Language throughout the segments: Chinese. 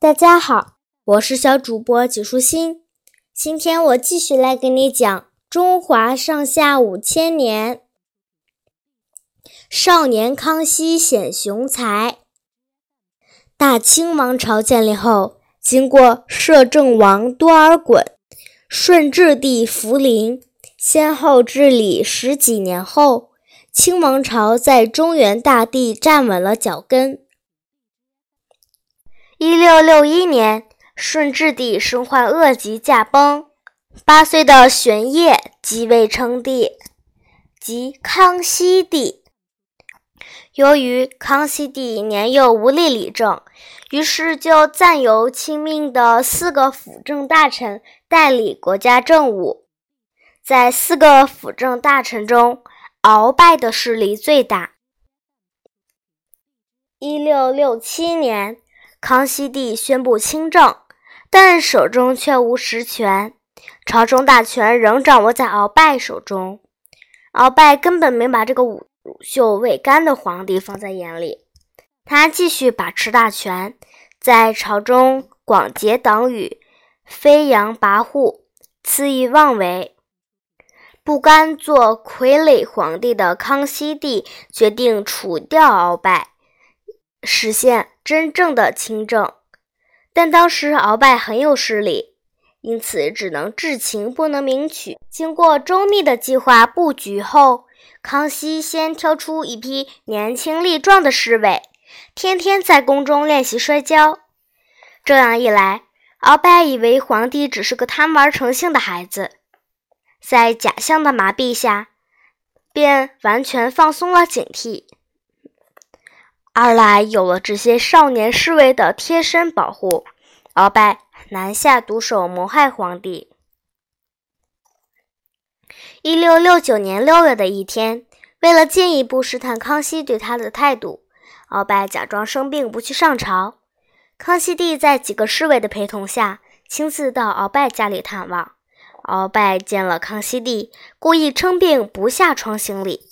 大家好，我是小主播纪舒心。今天我继续来给你讲中华上下五千年。少年康熙显雄才。大清王朝建立后，经过摄政王多尔衮、顺治帝福临先后治理十几年后，清王朝在中原大地站稳了脚跟。一六六一年，顺治帝身患恶疾驾崩，八岁的玄烨即位称帝，即康熙帝。由于康熙帝年幼无力理政，于是就暂由亲命的四个辅政大臣代理国家政务。在四个辅政大臣中，鳌拜的势力最大。一六六七年。康熙帝宣布亲政，但手中却无实权，朝中大权仍掌握在鳌拜手中。鳌拜根本没把这个乳臭未干的皇帝放在眼里，他继续把持大权，在朝中广结党羽，飞扬跋扈，恣意妄为。不甘做傀儡皇帝的康熙帝决定除掉鳌拜。实现真正的亲政，但当时鳌拜很有势力，因此只能至情不能明取。经过周密的计划布局后，康熙先挑出一批年轻力壮的侍卫，天天在宫中练习摔跤。这样一来，鳌拜以为皇帝只是个贪玩成性的孩子，在假象的麻痹下，便完全放松了警惕。二来有了这些少年侍卫的贴身保护，鳌拜难下毒手谋害皇帝。一六六九年六月的一天，为了进一步试探康熙对他的态度，鳌拜假装生病不去上朝。康熙帝在几个侍卫的陪同下，亲自到鳌拜家里探望。鳌拜见了康熙帝，故意称病不下床行礼。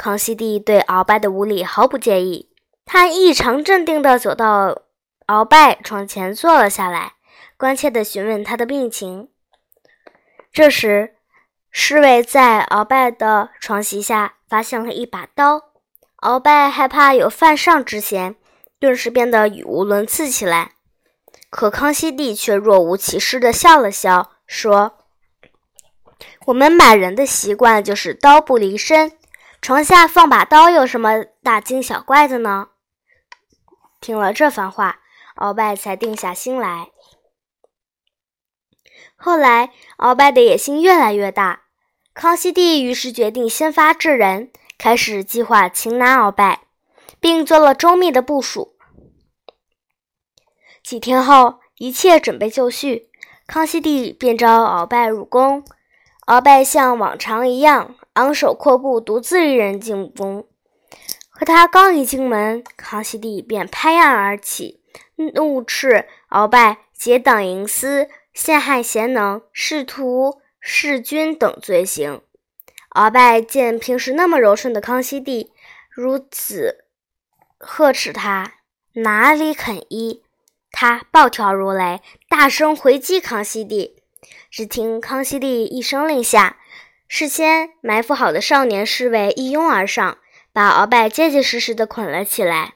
康熙帝对鳌拜的无礼毫不介意，他异常镇定地走到鳌拜床前坐了下来，关切地询问他的病情。这时，侍卫在鳌拜的床席下发现了一把刀，鳌拜害怕有犯上之嫌，顿时变得语无伦次起来。可康熙帝却若无其事地笑了笑，说：“我们满人的习惯就是刀不离身。”床下放把刀有什么大惊小怪的呢？听了这番话，鳌拜才定下心来。后来，鳌拜的野心越来越大，康熙帝于是决定先发制人，开始计划擒拿鳌拜，并做了周密的部署。几天后，一切准备就绪，康熙帝便召鳌拜入宫。鳌拜像往常一样。昂首阔步，独自一人进宫。可他刚一进门，康熙帝便拍案而起，怒斥鳌拜结党营私、陷害贤能、试图弑君等罪行。鳌拜见平时那么柔顺的康熙帝如此呵斥他，哪里肯依？他暴跳如雷，大声回击康熙帝。只听康熙帝一声令下。事先埋伏好的少年侍卫一拥而上，把鳌拜结结实实地捆了起来。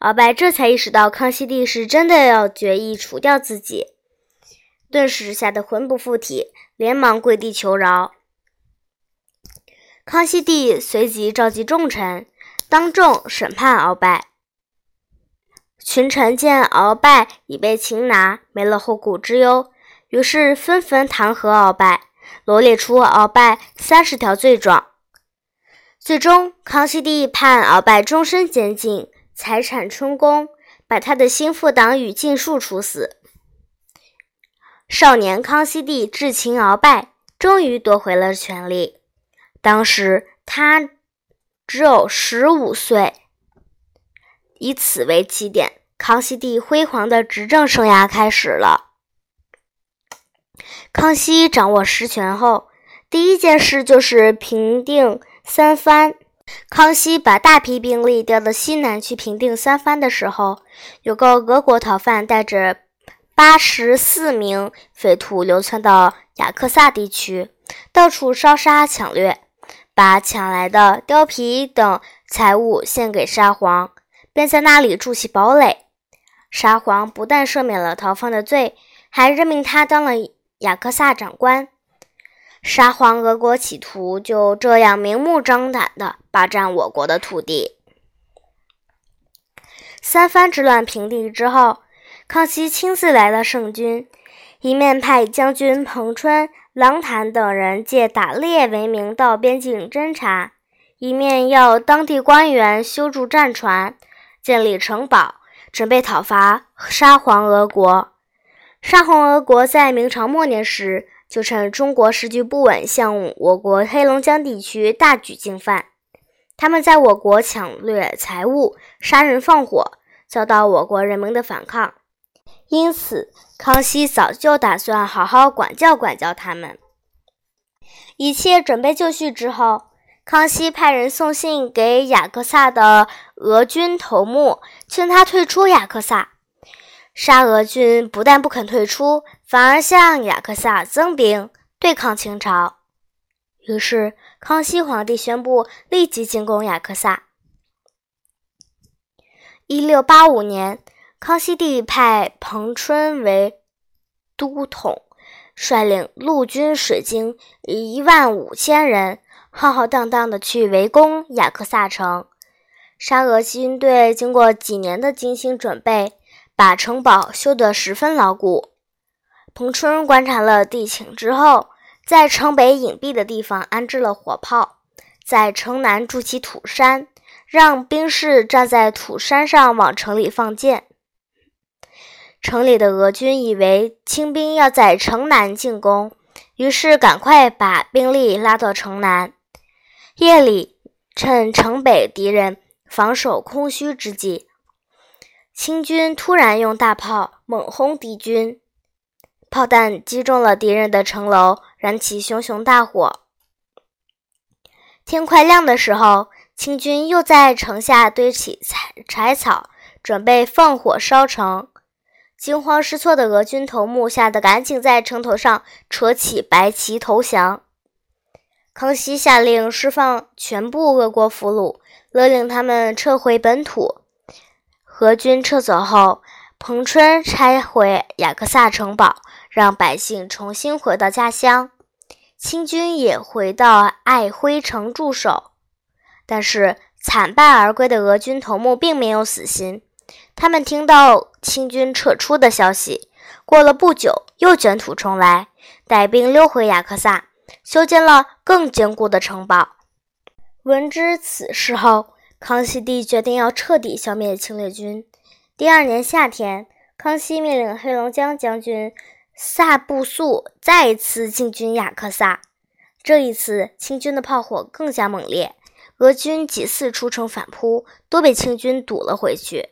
鳌拜这才意识到康熙帝是真的要决意除掉自己，顿时吓得魂不附体，连忙跪地求饶。康熙帝随即召集重臣，当众审判鳌拜。群臣见鳌拜已被擒拿，没了后顾之忧，于是纷纷弹劾鳌拜。罗列出鳌拜三十条罪状，最终康熙帝判鳌拜终身监禁，财产充公，把他的心腹党羽尽数处死。少年康熙帝智擒鳌拜，终于夺回了权力。当时他只有十五岁，以此为起点，康熙帝辉煌的执政生涯开始了。康熙掌握实权后，第一件事就是平定三藩。康熙把大批兵力调到西南去平定三藩的时候，有个俄国逃犯带着八十四名匪徒流窜到雅克萨地区，到处烧杀抢掠，把抢来的貂皮等财物献给沙皇，便在那里筑起堡垒。沙皇不但赦免了逃犯的罪，还任命他当了雅克萨长官。沙皇俄国企图就这样明目张胆地霸占我国的土地。三藩之乱平定之后，康熙亲自来到盛军，一面派将军彭春、郎坦等人借打猎为名到边境侦察，一面要当地官员修筑战船、建立城堡，准备讨伐沙皇俄国。沙皇俄国在明朝末年时。就趁中国时局不稳，向我国黑龙江地区大举进犯。他们在我国抢掠财物、杀人放火，遭到我国人民的反抗。因此，康熙早就打算好好管教管教他们。一切准备就绪之后，康熙派人送信给雅克萨的俄军头目，劝他退出雅克萨。沙俄军不但不肯退出，反而向雅克萨增兵，对抗清朝。于是，康熙皇帝宣布立即进攻雅克萨。一六八五年，康熙帝派彭春为都统，率领陆军、水军一万五千人，浩浩荡荡的去围攻雅克萨城。沙俄军队经过几年的精心准备。把城堡修得十分牢固。彭春观察了地形之后，在城北隐蔽的地方安置了火炮，在城南筑起土山，让兵士站在土山上往城里放箭。城里的俄军以为清兵要在城南进攻，于是赶快把兵力拉到城南。夜里，趁城北敌人防守空虚之际。清军突然用大炮猛轰敌军，炮弹击中了敌人的城楼，燃起熊熊大火。天快亮的时候，清军又在城下堆起柴柴草，准备放火烧城。惊慌失措的俄军头目吓得赶紧在城头上扯起白旗投降。康熙下令释放全部俄国俘虏，勒令他们撤回本土。俄军撤走后，彭春拆毁雅克萨城堡，让百姓重新回到家乡。清军也回到爱辉城驻守。但是惨败而归的俄军头目并没有死心，他们听到清军撤出的消息，过了不久又卷土重来，带兵溜回雅克萨，修建了更坚固的城堡。闻知此事后，康熙帝决定要彻底消灭侵略军。第二年夏天，康熙命令黑龙江将军萨布素再一次进军雅克萨。这一次，清军的炮火更加猛烈，俄军几次出城反扑，都被清军堵了回去。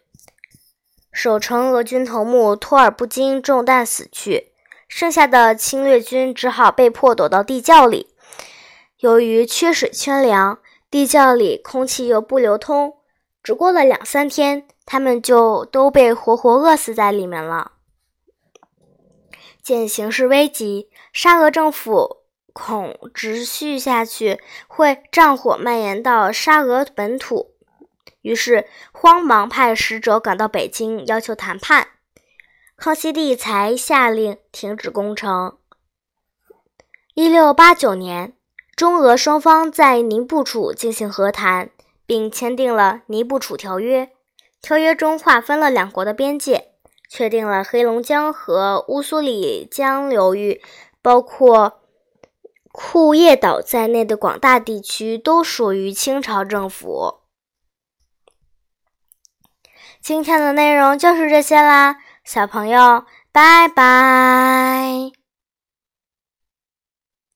守城俄军头目托尔布金中弹死去，剩下的侵略军只好被迫躲到地窖里。由于缺水缺粮，地窖里空气又不流通，只过了两三天，他们就都被活活饿死在里面了。见形势危急，沙俄政府恐持续下去会战火蔓延到沙俄本土，于是慌忙派使者赶到北京，要求谈判。康熙帝才下令停止攻城。一六八九年。中俄双方在尼布楚进行和谈，并签订了《尼布楚条约》。条约中划分了两国的边界，确定了黑龙江和乌苏里江流域，包括库页岛在内的广大地区都属于清朝政府。今天的内容就是这些啦，小朋友，拜拜。